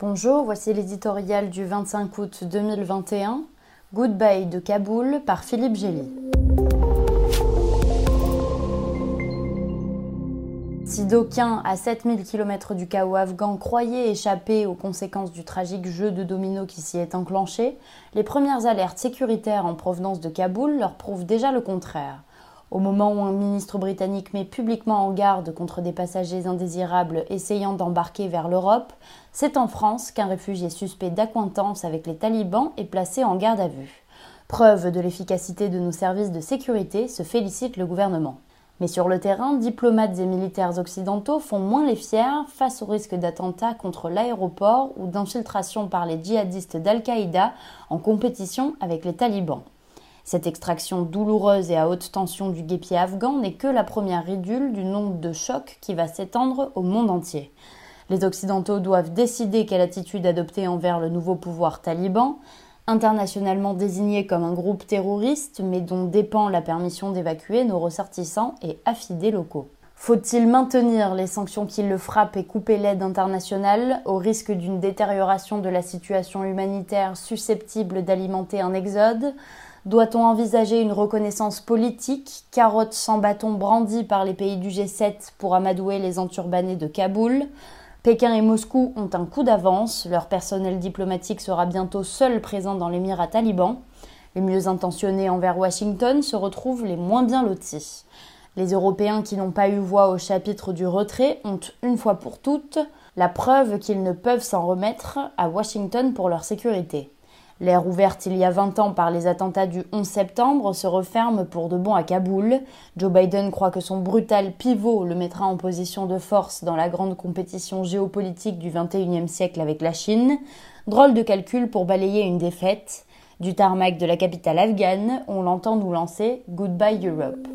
Bonjour, voici l'éditorial du 25 août 2021, Goodbye de Kaboul par Philippe Gély. Si d'aucuns, à 7000 km du chaos afghan, croyaient échapper aux conséquences du tragique jeu de domino qui s'y est enclenché, les premières alertes sécuritaires en provenance de Kaboul leur prouvent déjà le contraire. Au moment où un ministre britannique met publiquement en garde contre des passagers indésirables essayant d'embarquer vers l'Europe, c'est en France qu'un réfugié suspect d'acquaintance avec les talibans est placé en garde à vue. Preuve de l'efficacité de nos services de sécurité, se félicite le gouvernement. Mais sur le terrain, diplomates et militaires occidentaux font moins les fiers face au risque d'attentats contre l'aéroport ou d'infiltration par les djihadistes d'Al-Qaïda en compétition avec les talibans. Cette extraction douloureuse et à haute tension du guépier afghan n'est que la première ridule du nombre de chocs qui va s'étendre au monde entier. Les Occidentaux doivent décider quelle attitude adopter envers le nouveau pouvoir taliban, internationalement désigné comme un groupe terroriste, mais dont dépend la permission d'évacuer nos ressortissants et affidés locaux. Faut-il maintenir les sanctions qui le frappent et couper l'aide internationale au risque d'une détérioration de la situation humanitaire susceptible d'alimenter un exode? Doit-on envisager une reconnaissance politique, carotte sans bâton brandie par les pays du G7 pour amadouer les enturbanés de Kaboul Pékin et Moscou ont un coup d'avance, leur personnel diplomatique sera bientôt seul présent dans l'émirat taliban. Les mieux intentionnés envers Washington se retrouvent les moins bien lotis. Les Européens qui n'ont pas eu voix au chapitre du retrait ont, une fois pour toutes, la preuve qu'ils ne peuvent s'en remettre à Washington pour leur sécurité. L'ère ouverte il y a 20 ans par les attentats du 11 septembre se referme pour de bon à Kaboul. Joe Biden croit que son brutal pivot le mettra en position de force dans la grande compétition géopolitique du 21e siècle avec la Chine. Drôle de calcul pour balayer une défaite. Du tarmac de la capitale afghane, on l'entend nous lancer Goodbye Europe.